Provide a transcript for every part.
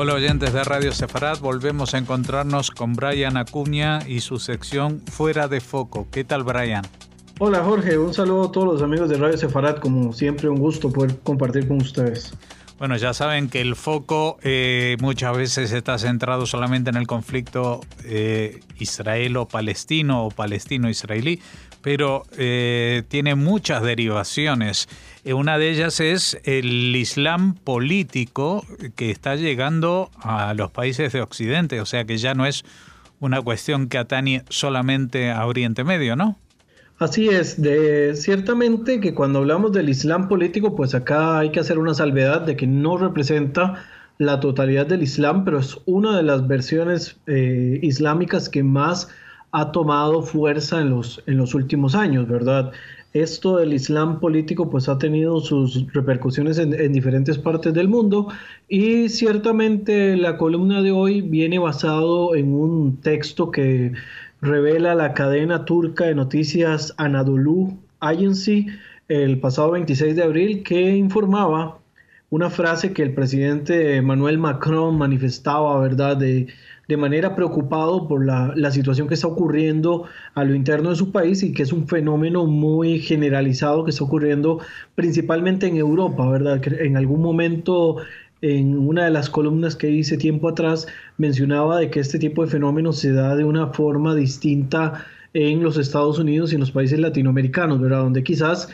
Hola oyentes de Radio Sefarad, volvemos a encontrarnos con Brian Acuña y su sección Fuera de Foco. ¿Qué tal Brian? Hola Jorge, un saludo a todos los amigos de Radio Sefarad, como siempre un gusto poder compartir con ustedes. Bueno, ya saben que el foco eh, muchas veces está centrado solamente en el conflicto eh, israelo-palestino o palestino-israelí, pero eh, tiene muchas derivaciones. una de ellas es el Islam político que está llegando a los países de Occidente, o sea que ya no es una cuestión que atañe solamente a Oriente Medio, ¿no? Así es, de, ciertamente que cuando hablamos del Islam político, pues acá hay que hacer una salvedad de que no representa la totalidad del Islam, pero es una de las versiones eh, islámicas que más ha tomado fuerza en los, en los últimos años, ¿verdad? Esto del Islam político pues ha tenido sus repercusiones en, en, diferentes partes del mundo y ciertamente la columna de hoy viene basado en un texto que revela la cadena turca de noticias Anadolu Agency el pasado 26 de abril que informaba una frase que el presidente Emmanuel Macron manifestaba, ¿verdad?, de, de manera preocupado por la, la, situación que está ocurriendo a lo interno de su país y que es un fenómeno muy generalizado que está ocurriendo principalmente en Europa, ¿verdad? Que en algún momento en una de las columnas que hice tiempo atrás mencionaba de que este tipo de fenómenos se da de una forma distinta en los Estados Unidos y en los países latinoamericanos, ¿verdad? Donde quizás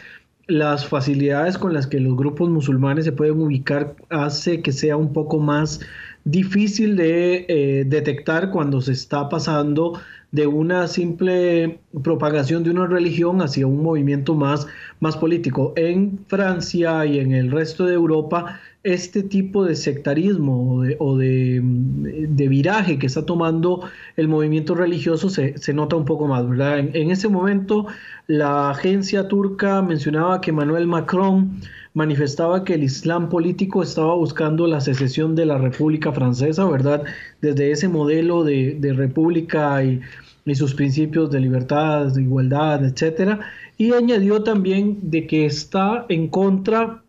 las facilidades con las que los grupos musulmanes se pueden ubicar hace que sea un poco más difícil de eh, detectar cuando se está pasando de una simple propagación de una religión hacia un movimiento más, más político. En Francia y en el resto de Europa este tipo de sectarismo o, de, viraje que está tomando el movimiento religioso se, nota un poco más, ¿verdad? En, ese momento la agencia turca mencionaba que Manuel Macron manifestaba que el Islam político estaba buscando la secesión de la República Francesa, ¿verdad? Desde ese modelo de, república y, y sus principios de libertad, de igualdad, etcétera. Y añadió también de que está en contra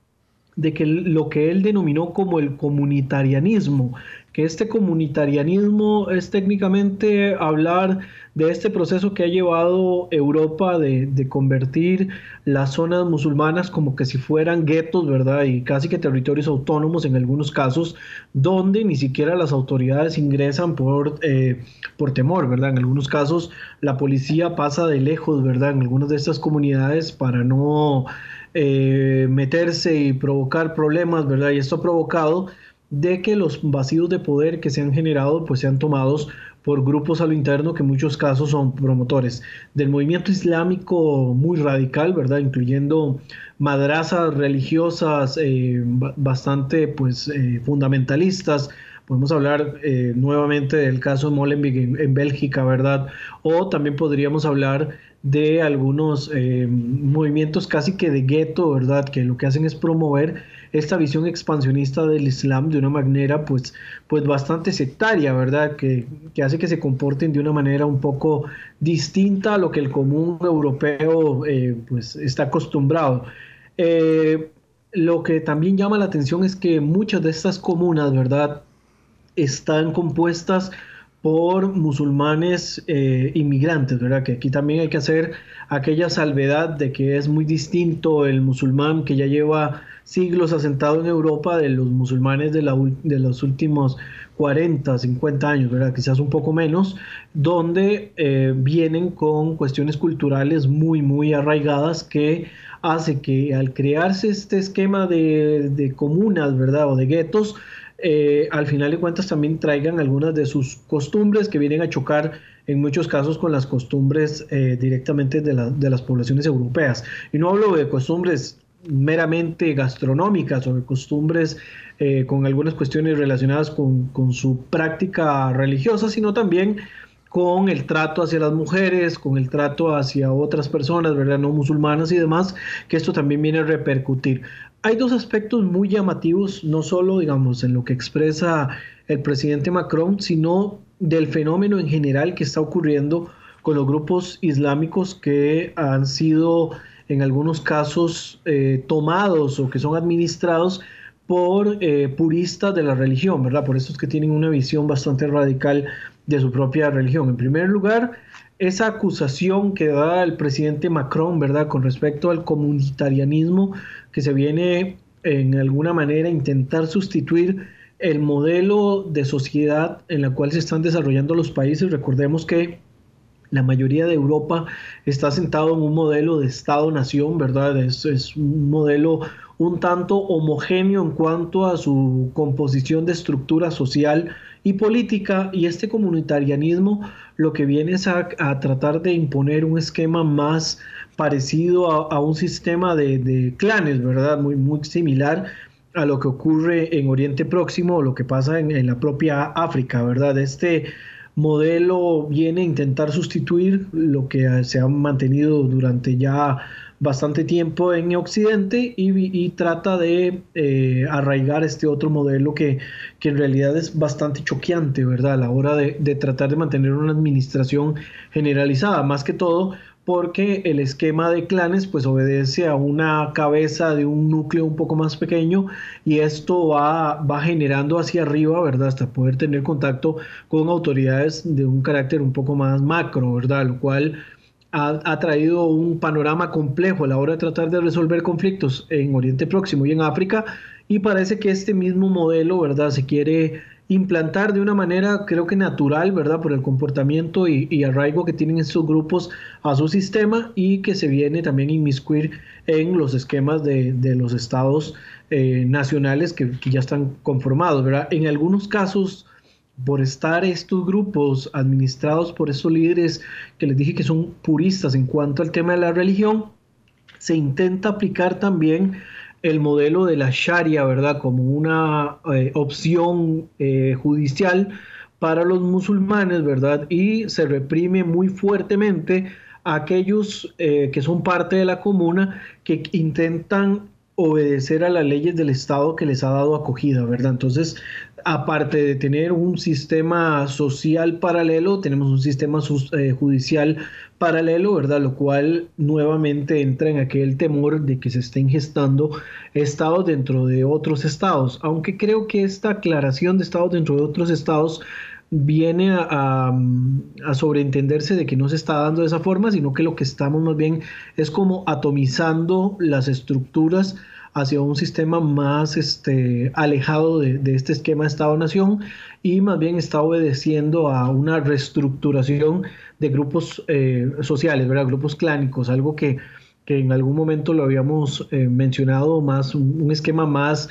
de que lo que él denominó como el comunitarianismo, que este comunitarianismo es técnicamente hablar de este proceso que ha llevado Europa de, convertir las zonas musulmanas como que si fueran guetos, ¿verdad? Y casi que territorios autónomos en algunos casos, donde ni siquiera las autoridades ingresan por, eh, por temor, ¿verdad? En algunos casos la policía pasa de lejos, ¿verdad? En algunas de estas comunidades para no eh, meterse y provocar problemas, ¿verdad? Y esto ha provocado de que los vacíos de poder que se han generado pues sean tomados por grupos a lo interno que en muchos casos son promotores del movimiento islámico muy radical, ¿verdad? Incluyendo madrazas religiosas eh, bastante pues eh, fundamentalistas, Podemos hablar nuevamente del caso de Molenbeek en, en, Bélgica, ¿verdad? O también podríamos hablar de algunos eh, movimientos casi que de gueto, ¿verdad? Que lo que hacen es promover esta visión expansionista del Islam de una manera pues, pues bastante sectaria, ¿verdad? Que, hace que se comporten de una manera un poco distinta a lo que el común europeo eh, pues está acostumbrado. Eh, lo que también llama la atención es que muchas de estas comunas, ¿verdad? Están compuestas por musulmanes eh, inmigrantes, ¿verdad? Que aquí también hay que hacer aquella salvedad de que es muy distinto el musulmán que ya lleva siglos asentado en Europa de los musulmanes de, los últimos 40, 50 años, ¿verdad? Quizás un poco menos, donde eh, vienen con cuestiones culturales muy, muy arraigadas que hace que al crearse este esquema de, de comunas, ¿verdad? O de guetos, eh, al final de cuentas también traigan algunas de sus costumbres que vienen a chocar en muchos casos con las costumbres eh, directamente de, las poblaciones europeas. Y no hablo de costumbres meramente gastronómicas o de costumbres eh, con algunas cuestiones relacionadas con, con, su práctica religiosa, sino también con el trato hacia las mujeres, con el trato hacia otras personas, ¿verdad? No musulmanas y demás, que esto también viene a repercutir hay dos aspectos muy llamativos, no solo, digamos, en lo que expresa el presidente Macron, sino del fenómeno en general que está ocurriendo con los grupos islámicos que han sido en algunos casos eh, tomados o que son administrados por eh, puristas de la religión, ¿verdad? Por estos que tienen una visión bastante radical de su propia religión. En primer lugar, esa acusación que da el presidente Macron, ¿verdad? Con respecto al comunitarianismo que se viene en alguna manera a intentar sustituir el modelo de sociedad en la cual se están desarrollando los países. Recordemos que la mayoría de Europa está sentado en un modelo de Estado-nación, ¿verdad? Es, es, un modelo un tanto homogéneo en cuanto a su composición de estructura social y política, y este comunitarianismo lo que viene es a, tratar de imponer un esquema más parecido a, un sistema de, clanes, ¿verdad? Muy, muy similar a lo que ocurre en Oriente Próximo o lo que pasa en, en la propia África, ¿verdad? Este modelo viene a intentar sustituir lo que se ha mantenido durante ya bastante tiempo en Occidente y, trata de eh, arraigar este otro modelo que, que, en realidad es bastante choqueante, ¿verdad? A la hora de, tratar de mantener una administración generalizada, más que todo porque el esquema de clanes pues obedece a una cabeza de un núcleo un poco más pequeño y esto va, va generando hacia arriba, ¿verdad? Hasta poder tener contacto con autoridades de un carácter un poco más macro, ¿verdad? Lo cual ha, traído un panorama complejo a la hora de tratar de resolver conflictos en Oriente Próximo y en África y parece que este mismo modelo, ¿verdad? Se quiere implantar de una manera creo que natural, ¿verdad? Por el comportamiento y, arraigo que tienen estos grupos a su sistema y que se viene también inmiscuir en los esquemas de, los estados eh, nacionales que, que, ya están conformados, ¿verdad? En algunos casos por estar estos grupos administrados por esos líderes que les dije que son puristas en cuanto al tema de la religión, se intenta aplicar también el modelo de la Sharia, ¿verdad? Como una eh, opción eh, judicial para los musulmanes, ¿verdad? Y se reprime muy fuertemente a aquellos eh, que son parte de la comuna que intentan obedecer a las leyes del Estado que les ha dado acogida, ¿verdad? Entonces, aparte de tener un sistema social paralelo, tenemos un sistema eh, judicial paralelo, ¿verdad? Lo cual nuevamente entra en aquel temor de que se estén gestando estados dentro de otros estados, aunque creo que esta aclaración de estados dentro de otros estados viene a, a, sobreentenderse de que no se está dando de esa forma, sino que lo que estamos más bien es como atomizando las estructuras hacia un sistema más este, alejado de, este esquema Estado-Nación y más bien está obedeciendo a una reestructuración de grupos eh, sociales, ¿verdad? grupos clánicos, algo que, en algún momento lo habíamos eh, mencionado, más un, esquema más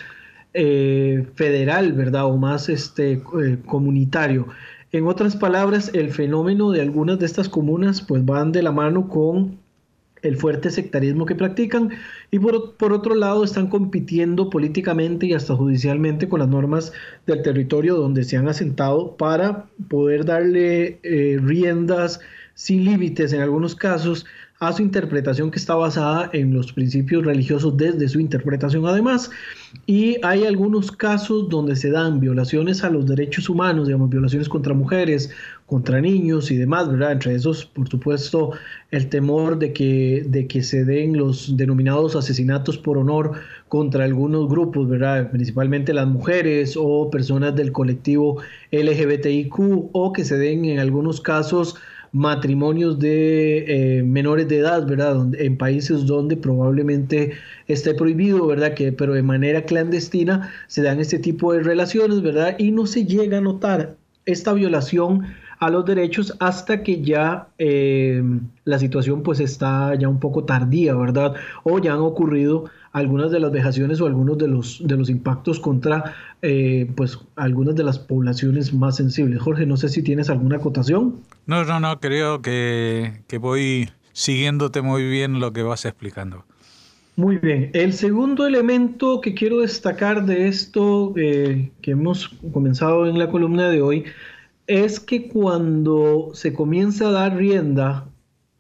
eh, federal, ¿verdad? O más este, comunitario. En otras palabras, el fenómeno de algunas de estas comunas pues van de la mano con el fuerte sectarismo que practican y por, por, otro lado están compitiendo políticamente y hasta judicialmente con las normas del territorio donde se han asentado para poder darle eh, riendas sin límites en algunos casos a su interpretación que está basada en los principios religiosos desde su interpretación además. Y hay algunos casos donde se dan violaciones a los derechos humanos, digamos, violaciones contra mujeres, contra niños y demás, ¿verdad? Entre esos, por supuesto, el temor de que, de que se den los denominados asesinatos por honor contra algunos grupos, ¿verdad? Principalmente las mujeres o personas del colectivo LGBTIQ o que se den en algunos casos matrimonios de eh, menores de edad, ¿verdad? En países donde probablemente esté prohibido, ¿verdad? Que, pero de manera clandestina se dan este tipo de relaciones, ¿verdad? Y no se llega a notar esta violación a los derechos hasta que ya eh, la situación pues está ya un poco tardía, ¿verdad? O ya han ocurrido algunas de las vejaciones o algunos de los, de los impactos contra eh, pues algunas de las poblaciones más sensibles. Jorge, no sé si tienes alguna acotación. No, no, no, creo que, voy siguiéndote muy bien lo que vas explicando. Muy bien. El segundo elemento que quiero destacar de esto eh, que hemos comenzado en la columna de hoy es que cuando se comienza a dar rienda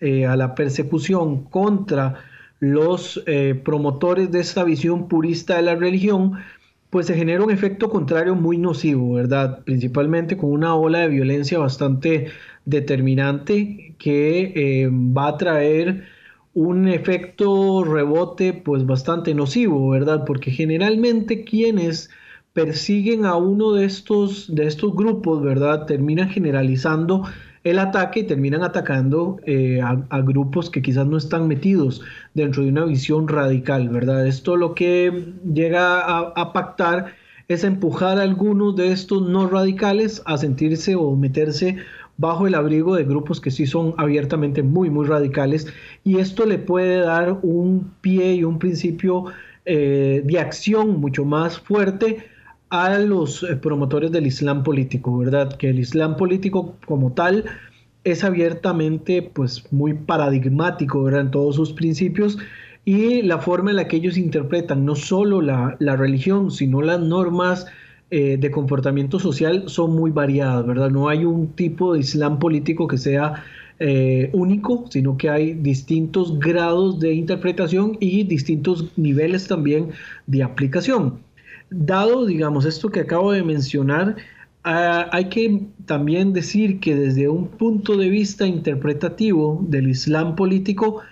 eh, a la persecución contra los eh, promotores de esta visión purista de la religión, pues se genera un efecto contrario muy nocivo, ¿verdad? Principalmente con una ola de violencia bastante determinante que eh, va a traer un efecto rebote pues bastante nocivo, ¿verdad? Porque generalmente quienes persiguen a uno de estos, de estos grupos, ¿verdad? Terminan generalizando el ataque y terminan atacando eh, a, grupos que quizás no están metidos dentro de una visión radical, ¿verdad? Esto lo que llega a, pactar es empujar a algunos de estos no radicales a sentirse o meterse bajo el abrigo de grupos que sí son abiertamente muy, muy radicales y esto le puede dar un pie y un principio eh, de acción mucho más fuerte a los eh, promotores del Islam político, ¿verdad? Que el Islam político como tal es abiertamente pues muy paradigmático, ¿verdad? En todos sus principios y la forma en la que ellos interpretan no solo la, religión, sino las normas eh, de comportamiento social son muy variadas, ¿verdad? No hay un tipo de Islam político que sea eh, único, sino que hay distintos grados de interpretación y distintos niveles también de aplicación. Dado, digamos, esto que acabo de mencionar, ah, hay que también decir que desde un punto de vista interpretativo del Islam político,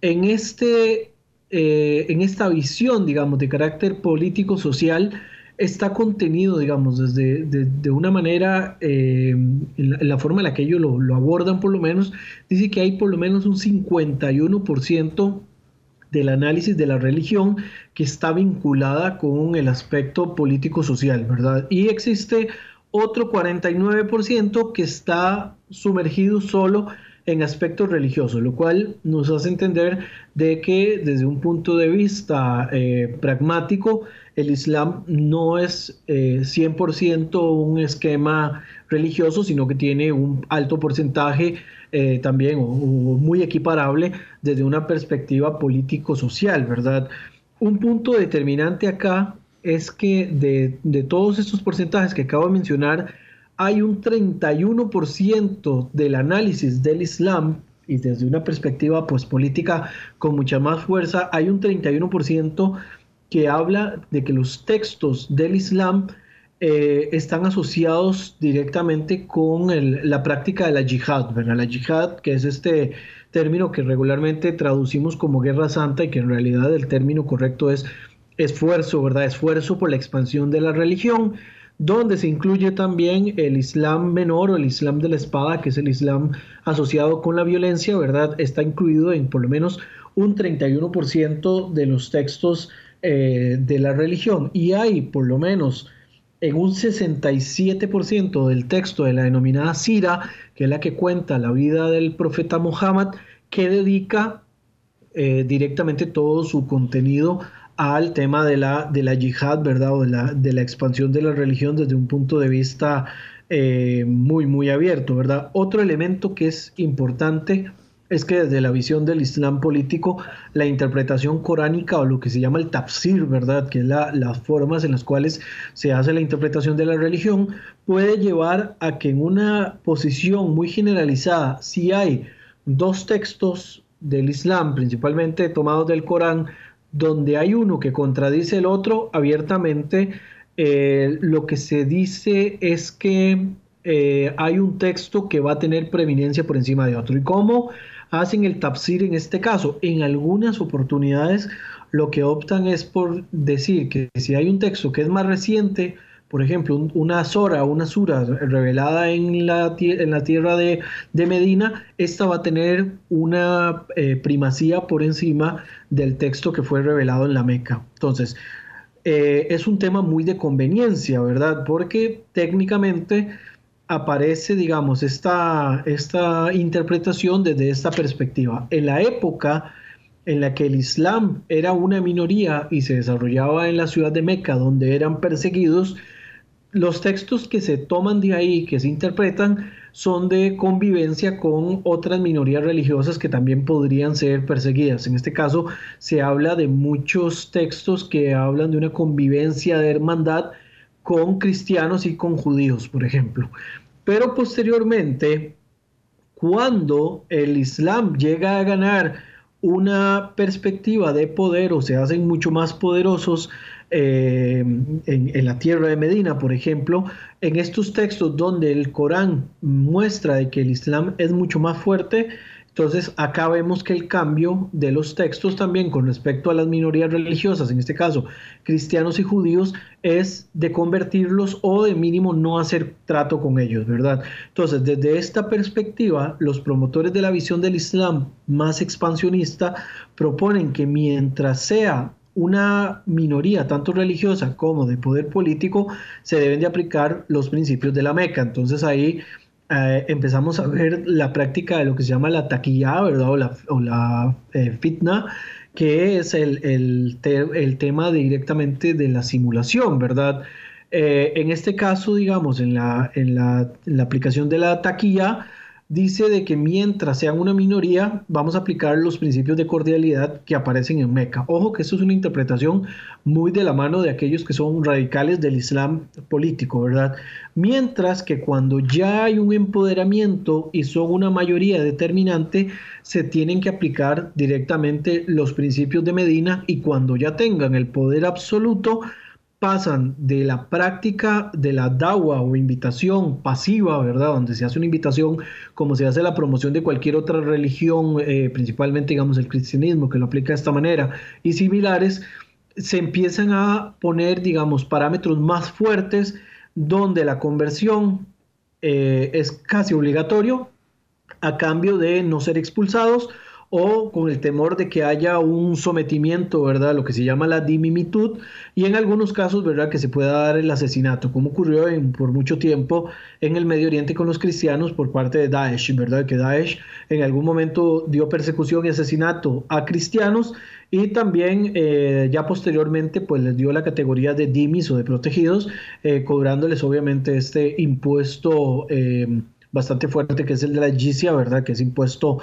en, este, eh, en esta visión, digamos, de carácter político-social, está contenido, digamos, desde de, una manera, eh, en, la, forma en la que ellos lo, lo, abordan por lo menos, dice que hay por lo menos un 51% del análisis de la religión que está vinculada con el aspecto político-social, ¿verdad? Y existe otro 49% que está sumergido solo en aspectos religiosos, lo cual nos hace entender de que desde un punto de vista eh, pragmático, el Islam no es 100% eh, un esquema religioso, sino que tiene un alto porcentaje eh, también muy equiparable desde una perspectiva político-social, ¿verdad? Un punto determinante acá es que de, de todos estos porcentajes que acabo de mencionar, hay un 31% del análisis del Islam y desde una perspectiva pues política con mucha más fuerza, hay un 31% que habla de que los textos del Islam eh, están asociados directamente con la práctica de la yihad, ¿verdad? La yihad, que es este término que regularmente traducimos como guerra santa y que en realidad el término correcto es esfuerzo, ¿verdad? Esfuerzo por la expansión de la religión, donde se incluye también el Islam menor o el Islam de la espada, que es el Islam asociado con la violencia, ¿verdad? Está incluido en por lo menos un 31% de los textos eh, de la religión y hay por lo menos en un 67% del texto de la denominada Sira, que es la que cuenta la vida del profeta Muhammad, que dedica eh, directamente todo su contenido al tema de la, de la yihad, ¿verdad? O de la, de la expansión de la religión desde un punto de vista eh, muy, muy abierto, ¿verdad? Otro elemento que es importante es que desde la visión del Islam político, la interpretación coránica o lo que se llama el tafsir, ¿verdad? Que es las formas en las cuales se hace la interpretación de la religión, puede llevar a que en una posición muy generalizada, si hay dos textos del Islam, principalmente tomados del Corán, donde hay uno que contradice el otro abiertamente, eh, lo que se dice es que eh, hay un texto que va a tener preeminencia por encima de otro. ¿Y cómo hacen el tafsir en este caso. En algunas oportunidades lo que optan es por decir que si hay un texto que es más reciente, por ejemplo, una Sora, una Sura revelada en la, en la tierra de, Medina, esta va a tener una eh, primacía por encima del texto que fue revelado en la Meca. Entonces, eh, es un tema muy de conveniencia, ¿verdad? Porque técnicamente aparece, digamos, esta, esta interpretación desde esta perspectiva. En la época en la que el Islam era una minoría y se desarrollaba en la ciudad de Meca, donde eran perseguidos, los textos que se toman de ahí, que se interpretan, son de convivencia con otras minorías religiosas que también podrían ser perseguidas. En este caso, se habla de muchos textos que hablan de una convivencia de hermandad con cristianos y con judíos, por ejemplo. Pero posteriormente, cuando el Islam llega a ganar una perspectiva de poder o se hacen mucho más poderosos eh, en, la tierra de Medina, por ejemplo, en estos textos donde el Corán muestra de que el Islam es mucho más fuerte, Entonces, acá vemos que el cambio de los textos también con respecto a las minorías religiosas, en este caso cristianos y judíos, es de convertirlos o de mínimo no hacer trato con ellos, ¿verdad? Entonces, desde esta perspectiva, los promotores de la visión del Islam más expansionista proponen que mientras sea una minoría tanto religiosa como de poder político, se deben de aplicar los principios de la Meca. Entonces ahí eh, empezamos a ver la práctica de lo que se llama la taquilla, ¿verdad? O la, eh, fitna, que es el, tema directamente de la simulación, ¿verdad? Eh, en este caso, digamos, en la, en la, en la aplicación de la taquilla, dice de que mientras sean una minoría, vamos a aplicar los principios de cordialidad que aparecen en Meca. Ojo que esto es una interpretación muy de la mano de aquellos que son radicales del Islam político, ¿verdad? Mientras que cuando ya hay un empoderamiento y son una mayoría determinante, se tienen que aplicar directamente los principios de Medina y cuando ya tengan el poder absoluto, pasan de la práctica de la dawa o invitación pasiva, ¿verdad? Donde se hace una invitación como se hace la promoción de cualquier otra religión, eh, principalmente digamos el cristianismo, que lo aplica de esta manera, y similares, se empiezan a poner, digamos, parámetros más fuertes donde la conversión eh, es casi obligatorio a cambio de no ser expulsados o con el temor de que haya un sometimiento, ¿verdad? Lo que se llama la dimimitud y en algunos casos, ¿verdad? Que se pueda dar el asesinato, como ocurrió por mucho tiempo en el Medio Oriente con los cristianos por parte de Daesh, ¿verdad? Que Daesh en algún momento dio persecución y asesinato a cristianos y también eh, ya posteriormente pues les dio la categoría de dimis o de protegidos, eh, cobrándoles obviamente este impuesto. Eh, bastante fuerte, que es el de la jizya, ¿verdad? Que es impuesto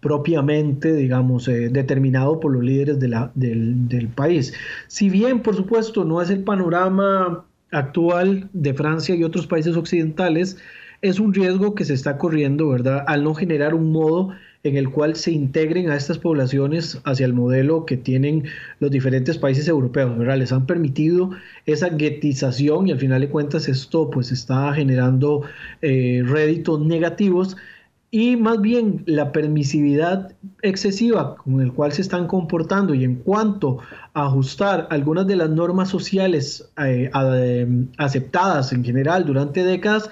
propiamente, digamos, eh, determinado por los líderes del, del país. Si bien, por supuesto, no es el panorama actual de Francia y otros países occidentales, es un riesgo que se está corriendo, ¿verdad? Al no generar un modo en el cual se integren a estas poblaciones hacia el modelo que tienen los diferentes países europeos, ¿verdad? Les han permitido esa guetización y al final de cuentas esto pues está generando eh, réditos negativos y más bien la permisividad excesiva con el cual se están comportando y en cuanto a ajustar algunas de las normas sociales eh, aceptadas en general durante décadas,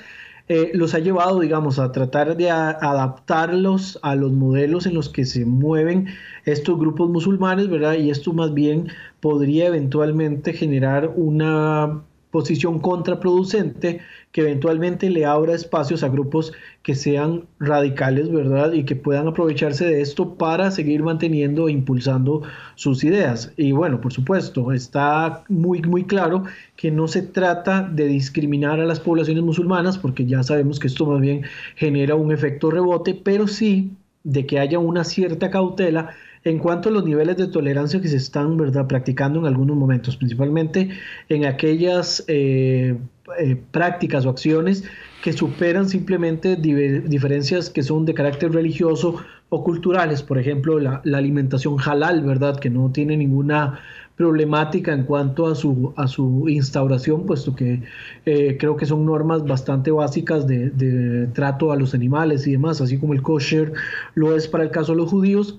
eh, los ha llevado, digamos, a tratar de adaptarlos a los modelos en los que se mueven estos grupos musulmanes, ¿verdad? Y esto más bien podría eventualmente generar una posición contraproducente que eventualmente le abra espacios a grupos que sean radicales, ¿verdad? Y que puedan aprovecharse de esto para seguir manteniendo e impulsando sus ideas. Y bueno, por supuesto, está muy, muy claro que no se trata de discriminar a las poblaciones musulmanas, porque ya sabemos que esto más bien genera un efecto rebote, pero sí de que haya una cierta cautela en cuanto a los niveles de tolerancia que se están ¿verdad? practicando en algunos momentos, principalmente en aquellas eh, eh, prácticas o acciones que superan simplemente diferencias que son de carácter religioso o culturales, por ejemplo, la, alimentación halal, ¿verdad? Que no tiene ninguna problemática en cuanto a su, a su instauración, puesto que eh, creo que son normas bastante básicas de, de trato a los animales y demás, así como el kosher lo es para el caso de los judíos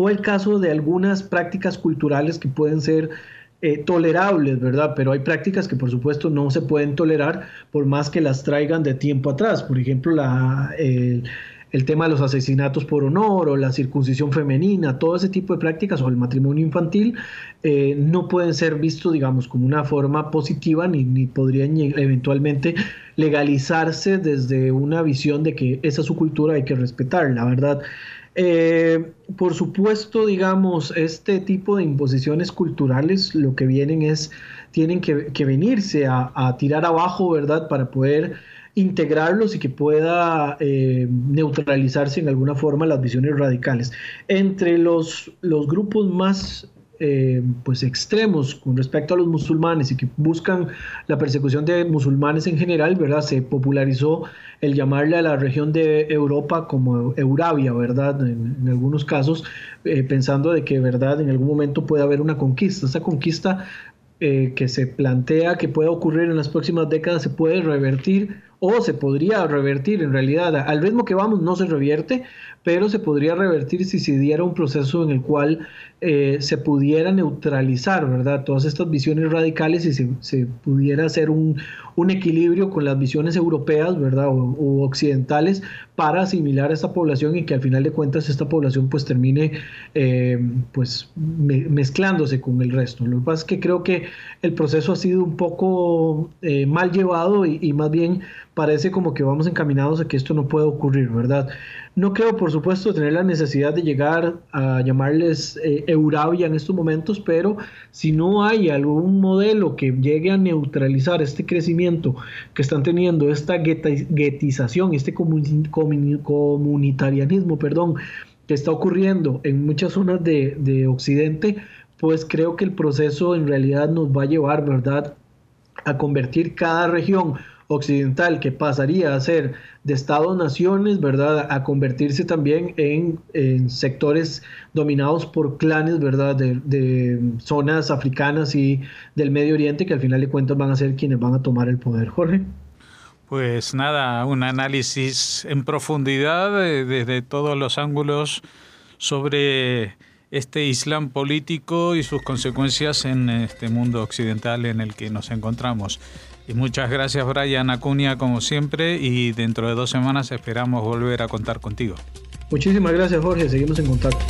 o el caso de algunas prácticas culturales que pueden ser eh, tolerables, ¿verdad? Pero hay prácticas que por supuesto no se pueden tolerar por más que las traigan de tiempo atrás. Por ejemplo, la, el, tema de los asesinatos por honor o la circuncisión femenina, todo ese tipo de prácticas o el matrimonio infantil eh, no pueden ser vistos, digamos, como una forma positiva ni, ni podrían eventualmente legalizarse desde una visión de que esa es su cultura, hay que respetarla, ¿verdad? Eh, por supuesto, digamos, este tipo de imposiciones culturales lo que vienen es, tienen que, venirse a, tirar abajo, ¿verdad? Para poder integrarlos y que pueda eh, neutralizarse en alguna forma las visiones radicales. Entre los, los grupos más eh, pues extremos con respecto a los musulmanes y que buscan la persecución de musulmanes en general, ¿verdad? Se popularizó el llamarle a la región de Europa como Eurabia, ¿verdad? En, algunos casos, eh, pensando de que, ¿verdad? En algún momento puede haber una conquista. Esa conquista eh, que se plantea que pueda ocurrir en las próximas décadas se puede revertir o se podría revertir en realidad. Al ritmo que vamos no se revierte, pero se podría revertir si se diera un proceso en el cual eh, se pudiera neutralizar, ¿verdad? Todas estas visiones radicales y se, pudiera hacer un, equilibrio con las visiones europeas, ¿verdad? O, occidentales para asimilar a esta población y que al final de cuentas esta población pues termine eh, pues mezclándose con el resto. Lo que pasa es que creo que el proceso ha sido un poco eh, mal llevado y, más bien parece como que vamos encaminados a que esto no pueda ocurrir, ¿verdad? No creo, por supuesto, tener la necesidad de llegar a llamarles eh, Euravia en estos momentos, pero si no hay algún modelo que llegue a neutralizar este crecimiento que están teniendo, esta guetización, este comunitarianismo, perdón, que está ocurriendo en muchas zonas de, de Occidente, pues creo que el proceso en realidad nos va a llevar, ¿verdad?, a convertir cada región occidental que pasaría a ser de Estados-naciones, ¿verdad? A convertirse también en, sectores dominados por clanes, ¿verdad? De, zonas africanas y del Medio Oriente que al final de cuentas van a ser quienes van a tomar el poder, Jorge. Pues nada, un análisis en profundidad desde todos los ángulos sobre este Islam político y sus consecuencias en este mundo occidental en el que nos encontramos. Y muchas gracias Brian Acuña como siempre y dentro de dos semanas esperamos volver a contar contigo. Muchísimas gracias Jorge, seguimos en contacto.